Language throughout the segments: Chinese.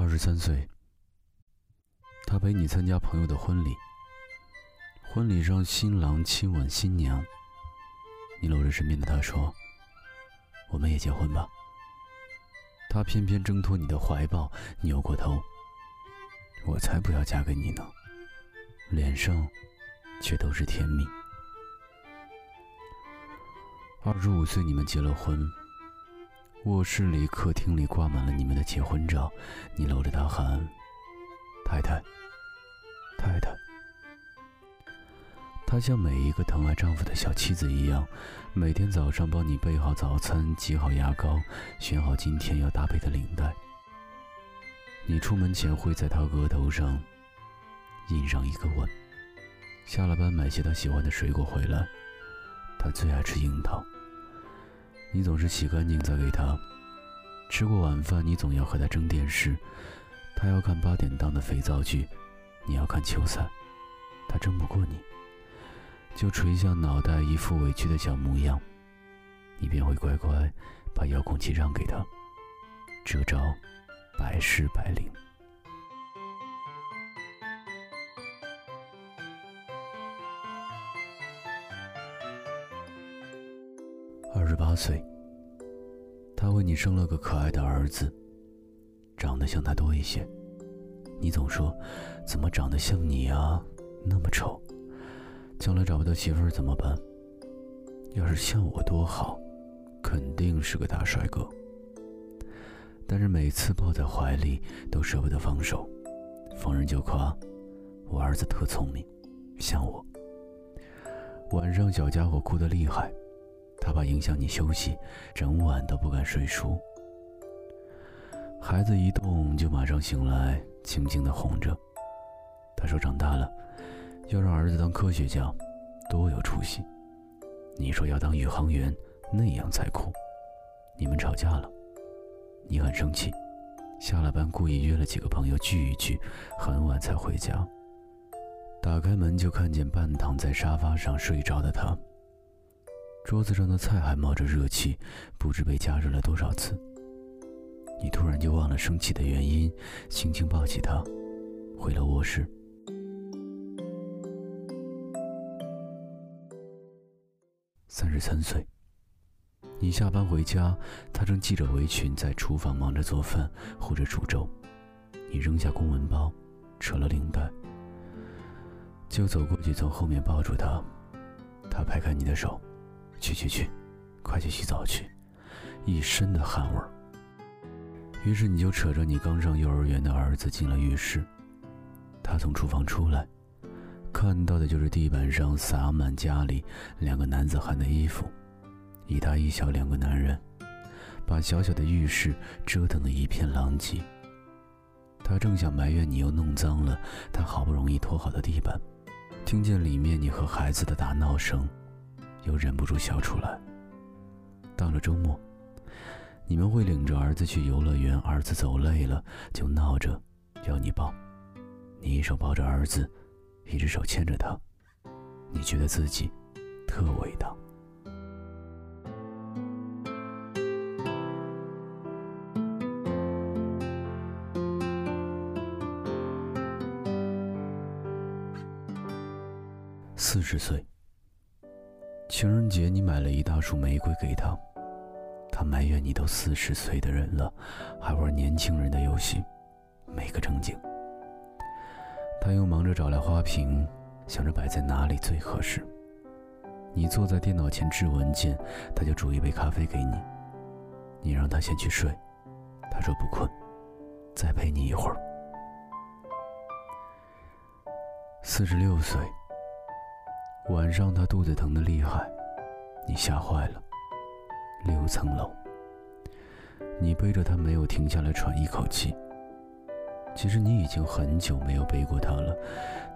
二十三岁，他陪你参加朋友的婚礼。婚礼上，新郎亲吻新娘，你搂着身边的他说：“我们也结婚吧。”他偏偏挣脱你的怀抱，扭过头：“我才不要嫁给你呢。”脸上却都是甜蜜。二十五岁，你们结了婚。卧室里、客厅里挂满了你们的结婚照，你搂着她喊：“太太，太太。”她像每一个疼爱丈夫的小妻子一样，每天早上帮你备好早餐、挤好牙膏、选好今天要搭配的领带。你出门前会在她额头上印上一个吻。下了班买些她喜欢的水果回来，她最爱吃樱桃。你总是洗干净再给他。吃过晚饭，你总要和他争电视。他要看八点档的肥皂剧，你要看球赛。他争不过你，就垂下脑袋，一副委屈的小模样。你便会乖乖把遥控器让给他。这招百试百灵。十八岁，他为你生了个可爱的儿子，长得像他多一些。你总说，怎么长得像你啊？那么丑，将来找不到媳妇儿怎么办？要是像我多好，肯定是个大帅哥。但是每次抱在怀里都舍不得放手，逢人就夸我儿子特聪明，像我。晚上小家伙哭得厉害。他怕影响你休息，整晚都不敢睡熟。孩子一动就马上醒来，轻轻地哄着。他说：“长大了，要让儿子当科学家，多有出息。”你说要当宇航员，那样才酷。你们吵架了，你很生气，下了班故意约了几个朋友聚一聚，很晚才回家。打开门就看见半躺在沙发上睡着的他。桌子上的菜还冒着热气，不知被加热了多少次。你突然就忘了生气的原因，轻轻抱起他，回了卧室。三十三岁，你下班回家，他正系着围裙在厨房忙着做饭或者煮粥。你扔下公文包，扯了领带，就走过去从后面抱住他。他拍开你的手。去去去，快去洗澡去，一身的汗味儿。于是你就扯着你刚上幼儿园的儿子进了浴室。他从厨房出来，看到的就是地板上洒满家里两个男子汉的衣服，一大一小两个男人，把小小的浴室折腾得一片狼藉。他正想埋怨你又弄脏了他好不容易拖好的地板，听见里面你和孩子的打闹声。又忍不住笑出来。到了周末，你们会领着儿子去游乐园，儿子走累了就闹着要你抱，你一手抱着儿子，一只手牵着他，你觉得自己特伟大。四十岁。情人节，你买了一大束玫瑰给他，他埋怨你都四十岁的人了，还玩年轻人的游戏，没个正经。他又忙着找来花瓶，想着摆在哪里最合适。你坐在电脑前制文件，他就煮一杯咖啡给你。你让他先去睡，他说不困，再陪你一会儿。四十六岁。晚上他肚子疼得厉害，你吓坏了。六层楼，你背着他没有停下来喘一口气。其实你已经很久没有背过他了。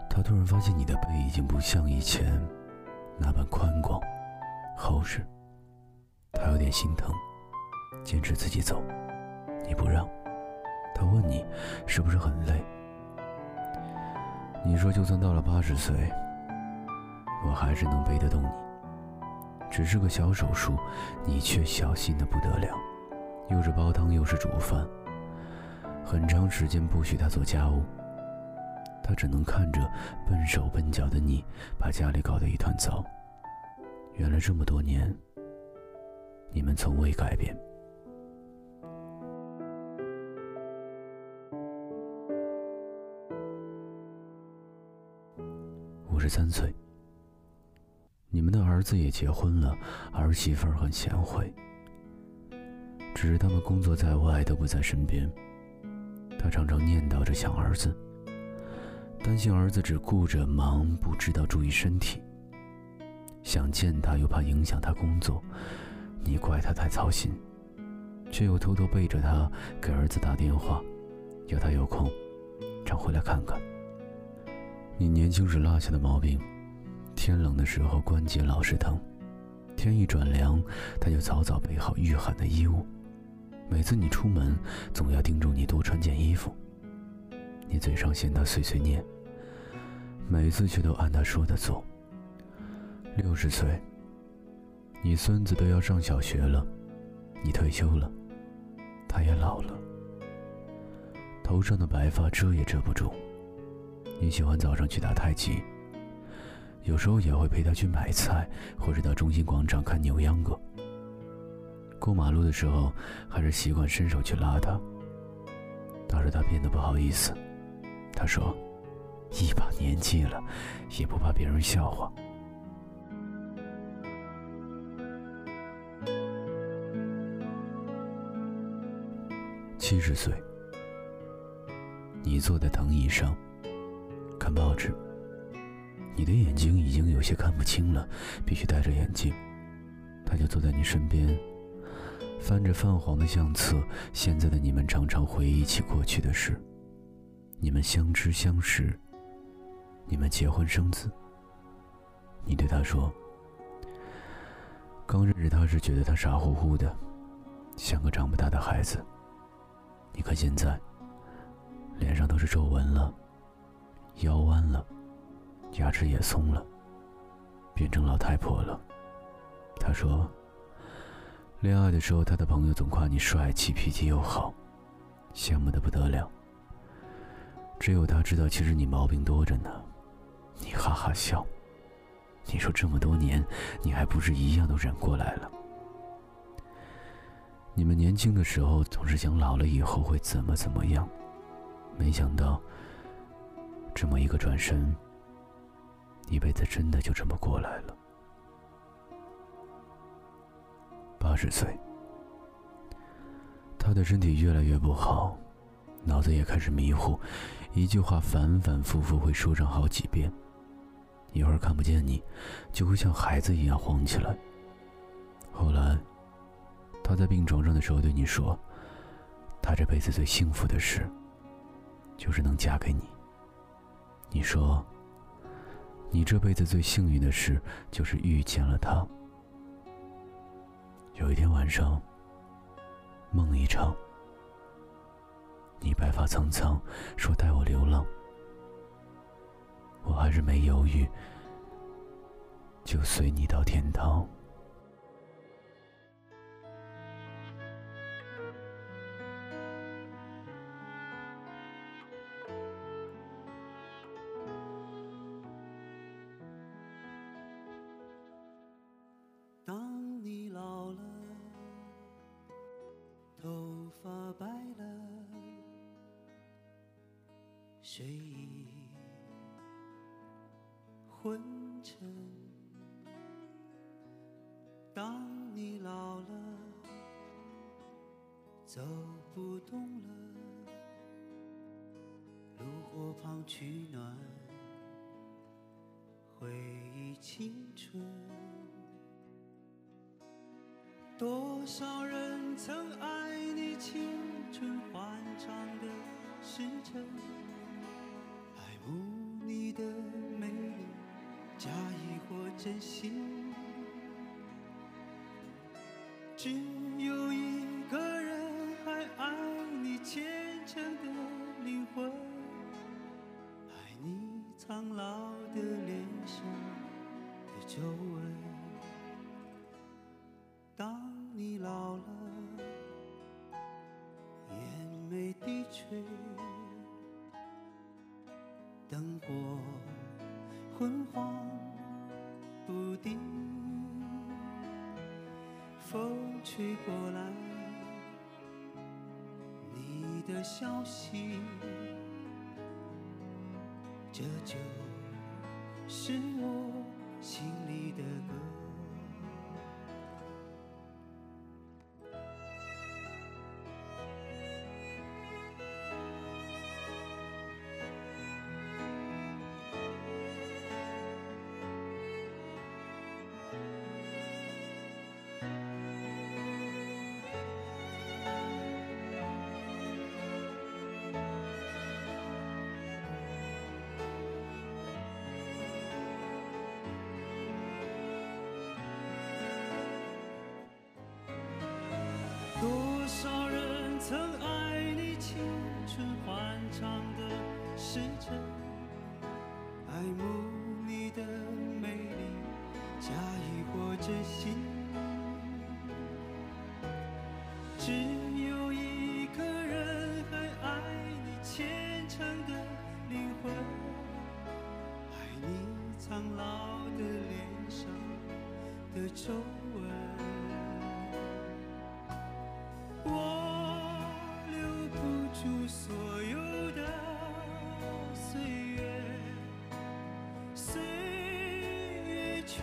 他突然发现你的背已经不像以前那般宽广、厚实。他有点心疼，坚持自己走，你不让。他问你是不是很累？你说就算到了八十岁。我还是能背得动你，只是个小手术，你却小心的不得了，又是煲汤又是煮饭。很长时间不许他做家务，他只能看着笨手笨脚的你把家里搞得一团糟。原来这么多年，你们从未改变。五十三岁，你们的儿子也结婚了，儿媳妇很贤惠，只是他们工作在外都不在身边。他常常念叨着想儿子，担心儿子只顾着忙，不知道注意身体。想见他又怕影响他工作，你怪他太操心，却又偷偷背着他给儿子打电话，要他有空常回来看看。你年轻时落下的毛病，天冷的时候关节老是疼，天一转凉，他就早早备好御寒的衣物。每次你出门，总要叮嘱你多穿件衣服。你嘴上嫌他碎碎念，每次却都按他说的做。六十岁，你孙子都要上小学了，你退休了，他也老了，头上的白发遮也遮不住。你喜欢早上去打太极，有时候也会陪他去买菜，或者到中心广场看扭秧歌。过马路的时候，还是习惯伸手去拉他。倒是他变得不好意思。他说：“一把年纪了，也不怕别人笑话。”七十岁，你坐在藤椅上看报纸，你的眼睛已经有些看不清了，必须戴着眼镜。他就坐在你身边。翻着泛黄的相册，现在的你们常常回忆起过去的事。你们相知相识，你们结婚生子。你对他说：“刚认识他时，觉得他傻乎乎的，像个长不大的孩子。你看现在，脸上都是皱纹了，牙齿也松了，变成老太婆了。”他说。恋爱的时候，他的朋友总夸你帅气、脾气又好，羡慕的不得了。只有他知道，其实你毛病多着呢。你哈哈笑，你说这么多年，你还不是一样都忍过来了？你们年轻的时候总是想老了以后会怎么怎么样，没想到，这么一个转身，一辈子真的就这么过来了。八十岁，他的身体越来越不好，脑子也开始迷糊，一句话反反复复会说上好几遍。一会儿看不见你，就会像孩子一样慌起来。后来，他在病床上的时候对你说：“他这辈子最幸福的事，就是能嫁给你。”你说：“你这辈子最幸运的事，就是遇见了他。”有一天晚上，梦一场，你白发苍苍，说带我流浪，我还是没犹豫，就随你到天堂。睡意昏沉。当你老了，走不动了，炉火旁取暖，回忆青春。多少人曾意或真心，只消息，这就是我心里的歌。真心。只有一个人还爱你虔诚的灵魂，爱你苍老的脸上的皱纹。我留不住所有的岁月，岁月却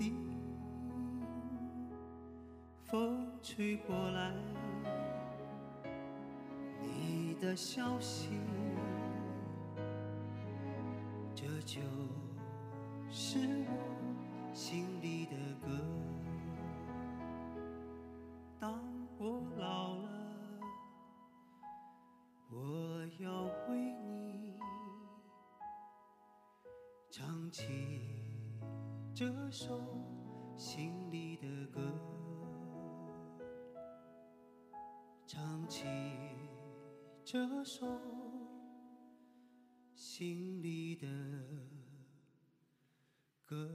不定，风吹过来，你的消息，这就是我心里的歌。这首心里的歌，唱起这首心里的歌。